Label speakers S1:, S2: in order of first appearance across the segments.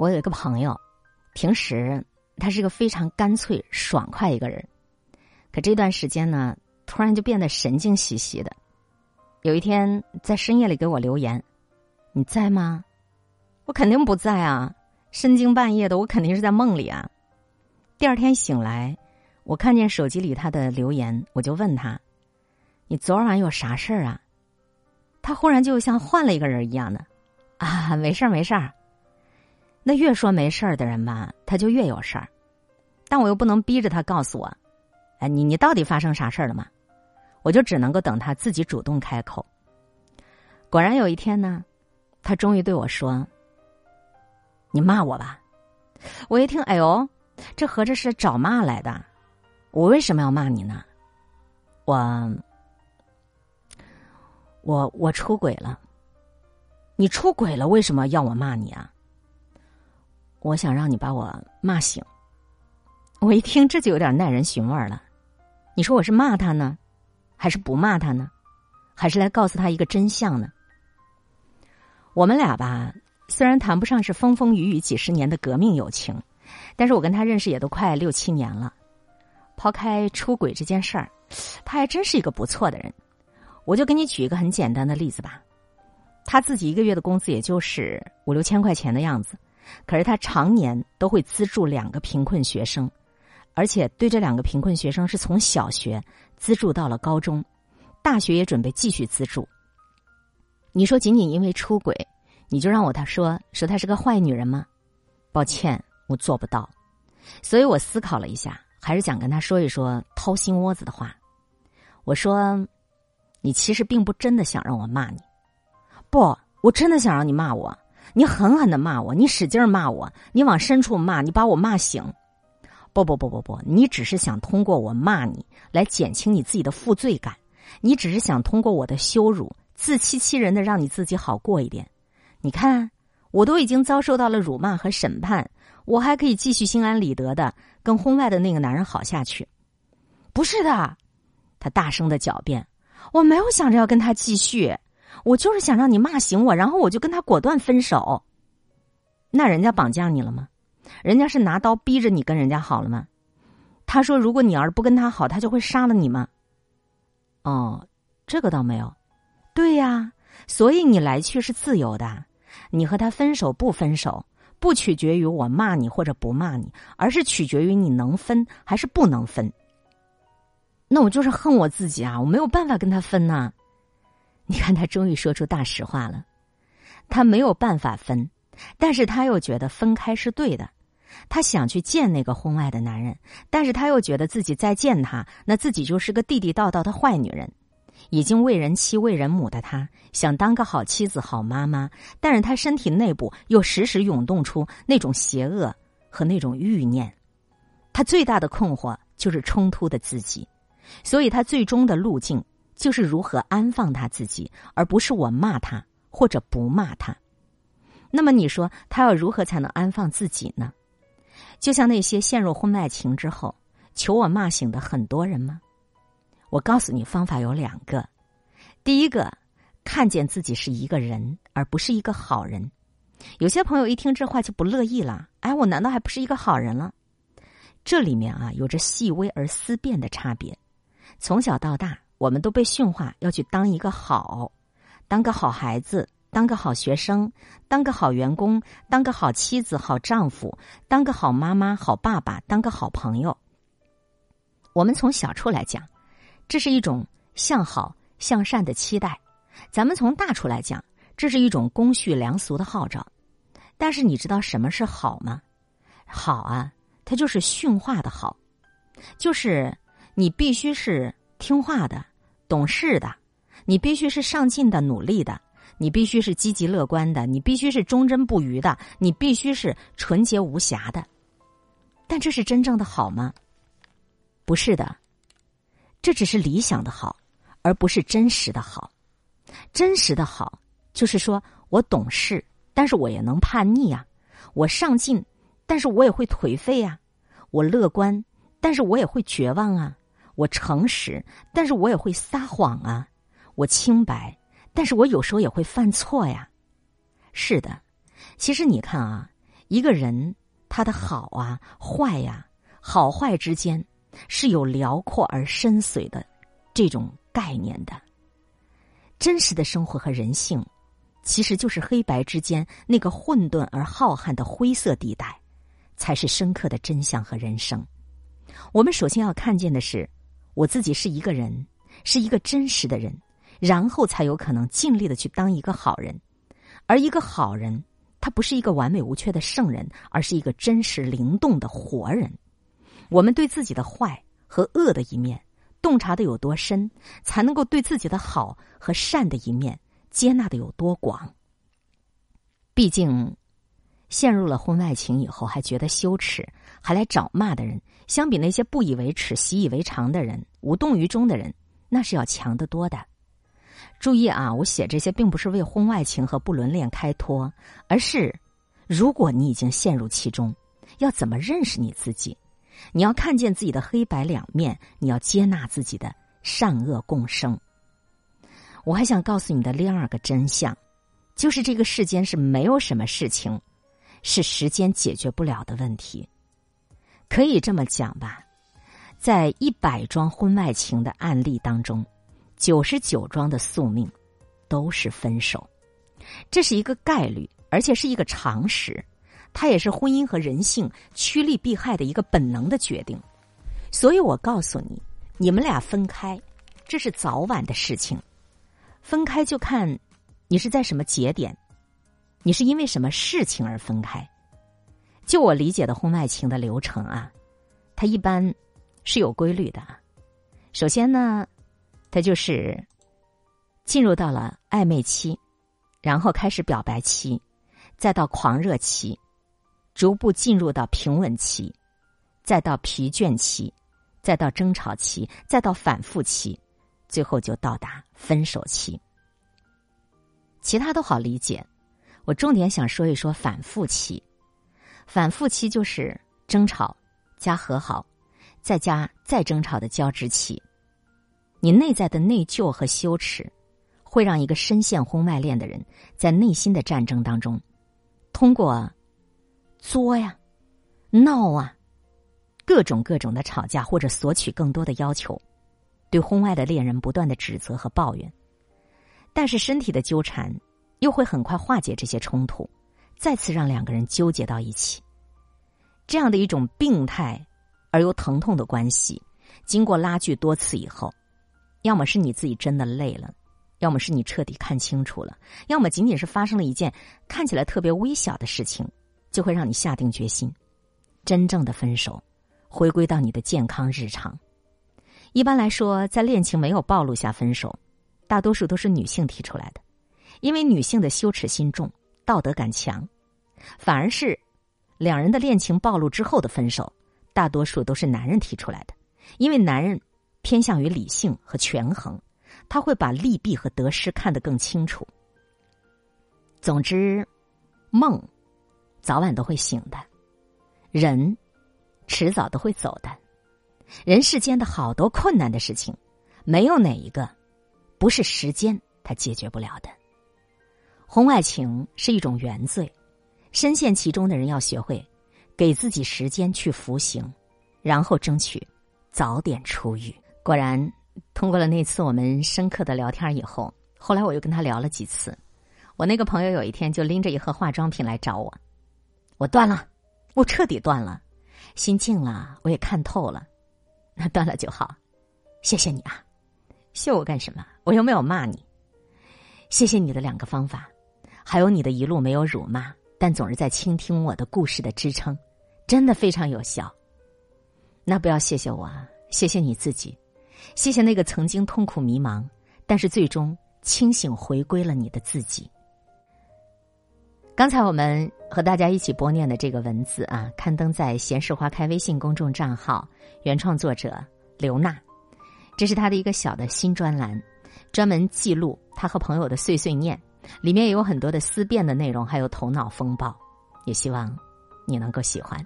S1: 我有一个朋友，平时他是个非常干脆爽快一个人，可这段时间呢，突然就变得神经兮兮的。有一天在深夜里给我留言：“你在吗？”我肯定不在啊，深更半夜的，我肯定是在梦里啊。第二天醒来，我看见手机里他的留言，我就问他：“你昨晚有啥事儿啊？”他忽然就像换了一个人一样的：“啊，没事儿，没事儿。”那越说没事儿的人吧，他就越有事儿，但我又不能逼着他告诉我，哎，你你到底发生啥事儿了吗？我就只能够等他自己主动开口。果然有一天呢，他终于对我说：“你骂我吧。”我一听，哎呦，这合着是找骂来的？我为什么要骂你呢？我，我我出轨了。你出轨了，为什么要我骂你啊？我想让你把我骂醒。我一听这就有点耐人寻味了。你说我是骂他呢，还是不骂他呢？还是来告诉他一个真相呢？我们俩吧，虽然谈不上是风风雨雨几十年的革命友情，但是我跟他认识也都快六七年了。抛开出轨这件事儿，他还真是一个不错的人。我就给你举一个很简单的例子吧。他自己一个月的工资也就是五六千块钱的样子。可是他常年都会资助两个贫困学生，而且对这两个贫困学生是从小学资助到了高中，大学也准备继续资助。你说仅仅因为出轨，你就让我他说说他是个坏女人吗？抱歉，我做不到。所以我思考了一下，还是想跟他说一说掏心窝子的话。我说，你其实并不真的想让我骂你，不，我真的想让你骂我。你狠狠的骂我，你使劲骂我，你往深处骂，你把我骂醒。不不不不不，你只是想通过我骂你来减轻你自己的负罪感，你只是想通过我的羞辱，自欺欺人的让你自己好过一点。你看，我都已经遭受到了辱骂和审判，我还可以继续心安理得的跟婚外的那个男人好下去。不是的，他大声的狡辩，我没有想着要跟他继续。我就是想让你骂醒我，然后我就跟他果断分手。那人家绑架你了吗？人家是拿刀逼着你跟人家好了吗？他说，如果你要是不跟他好，他就会杀了你吗？哦，这个倒没有。对呀，所以你来去是自由的。你和他分手不分手，不取决于我骂你或者不骂你，而是取决于你能分还是不能分。那我就是恨我自己啊！我没有办法跟他分呐。你看，他终于说出大实话了。他没有办法分，但是他又觉得分开是对的。他想去见那个婚外的男人，但是他又觉得自己再见他，那自己就是个地地道道的坏女人。已经为人妻、为人母的他，想当个好妻子、好妈妈，但是他身体内部又时时涌动出那种邪恶和那种欲念。他最大的困惑就是冲突的自己，所以他最终的路径。就是如何安放他自己，而不是我骂他或者不骂他。那么你说他要如何才能安放自己呢？就像那些陷入婚外情之后求我骂醒的很多人吗？我告诉你，方法有两个。第一个，看见自己是一个人，而不是一个好人。有些朋友一听这话就不乐意了。哎，我难道还不是一个好人了？这里面啊，有着细微而思辨的差别。从小到大。我们都被驯化，要去当一个好，当个好孩子，当个好学生，当个好员工，当个好妻子、好丈夫，当个好妈妈、好爸爸，当个好朋友。我们从小处来讲，这是一种向好向善的期待；咱们从大处来讲，这是一种公序良俗的号召。但是你知道什么是好吗？好啊，它就是驯化的好，就是你必须是听话的。懂事的，你必须是上进的、努力的；你必须是积极乐观的；你必须是忠贞不渝的；你必须是纯洁无瑕的。但这是真正的好吗？不是的，这只是理想的好，而不是真实的好。真实的好就是说我懂事，但是我也能叛逆啊；我上进，但是我也会颓废啊；我乐观，但是我也会绝望啊。我诚实，但是我也会撒谎啊；我清白，但是我有时候也会犯错呀。是的，其实你看啊，一个人他的好啊、坏呀、好坏之间是有辽阔而深邃的这种概念的。真实的生活和人性，其实就是黑白之间那个混沌而浩瀚的灰色地带，才是深刻的真相和人生。我们首先要看见的是，我自己是一个人，是一个真实的人，然后才有可能尽力的去当一个好人。而一个好人，他不是一个完美无缺的圣人，而是一个真实灵动的活人。我们对自己的坏和恶的一面洞察的有多深，才能够对自己的好和善的一面接纳的有多广。毕竟，陷入了婚外情以后还觉得羞耻，还来找骂的人。相比那些不以为耻、习以为常的人、无动于衷的人，那是要强得多的。注意啊，我写这些并不是为婚外情和不伦恋开脱，而是如果你已经陷入其中，要怎么认识你自己？你要看见自己的黑白两面，你要接纳自己的善恶共生。我还想告诉你的第二个真相，就是这个世间是没有什么事情是时间解决不了的问题。可以这么讲吧，在一百桩婚外情的案例当中，九十九桩的宿命都是分手，这是一个概率，而且是一个常识，它也是婚姻和人性趋利避害的一个本能的决定。所以我告诉你，你们俩分开，这是早晚的事情。分开就看你是在什么节点，你是因为什么事情而分开。就我理解的婚外情的流程啊，它一般是有规律的。首先呢，它就是进入到了暧昧期，然后开始表白期，再到狂热期，逐步进入到平稳期，再到疲倦期，再到争吵期，再到反复期，最后就到达分手期。其他都好理解，我重点想说一说反复期。反复期就是争吵加和好，再加再争吵的交织期。你内在的内疚和羞耻，会让一个深陷婚外恋的人在内心的战争当中，通过作呀、闹啊、各种各种的吵架或者索取更多的要求，对婚外的恋人不断的指责和抱怨。但是身体的纠缠又会很快化解这些冲突。再次让两个人纠结到一起，这样的一种病态而又疼痛的关系，经过拉锯多次以后，要么是你自己真的累了，要么是你彻底看清楚了，要么仅仅是发生了一件看起来特别微小的事情，就会让你下定决心，真正的分手，回归到你的健康日常。一般来说，在恋情没有暴露下分手，大多数都是女性提出来的，因为女性的羞耻心重。道德感强，反而是两人的恋情暴露之后的分手，大多数都是男人提出来的。因为男人偏向于理性和权衡，他会把利弊和得失看得更清楚。总之，梦早晚都会醒的，人迟早都会走的。人世间的好多困难的事情，没有哪一个不是时间他解决不了的。婚外情是一种原罪，深陷其中的人要学会给自己时间去服刑，然后争取早点出狱。果然，通过了那次我们深刻的聊天以后，后来我又跟他聊了几次。我那个朋友有一天就拎着一盒化妆品来找我，我断了，我彻底断了，心静了，我也看透了，那断了就好。谢谢你啊，谢我干什么？我又没有骂你。谢谢你的两个方法。还有你的一路没有辱骂，但总是在倾听我的故事的支撑，真的非常有效。那不要谢谢我，啊，谢谢你自己，谢谢那个曾经痛苦迷茫，但是最终清醒回归了你的自己。刚才我们和大家一起播念的这个文字啊，刊登在“闲事花开”微信公众账号，原创作者刘娜，这是她的一个小的新专栏，专门记录她和朋友的碎碎念。里面有很多的思辨的内容，还有头脑风暴，也希望你能够喜欢。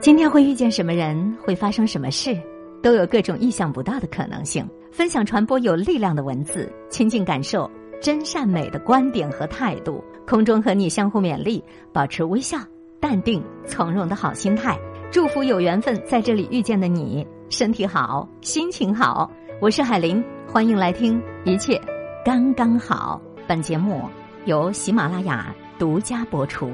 S1: 今天会遇见什么人，会发生什么事，都有各种意想不到的可能性。分享传播有力量的文字，亲近感受真善美的观点和态度。空中和你相互勉励，保持微笑、淡定、从容的好心态。祝福有缘分在这里遇见的你，身体好，心情好。我是海林，欢迎来听一切刚刚好。本节目由喜马拉雅独家播出。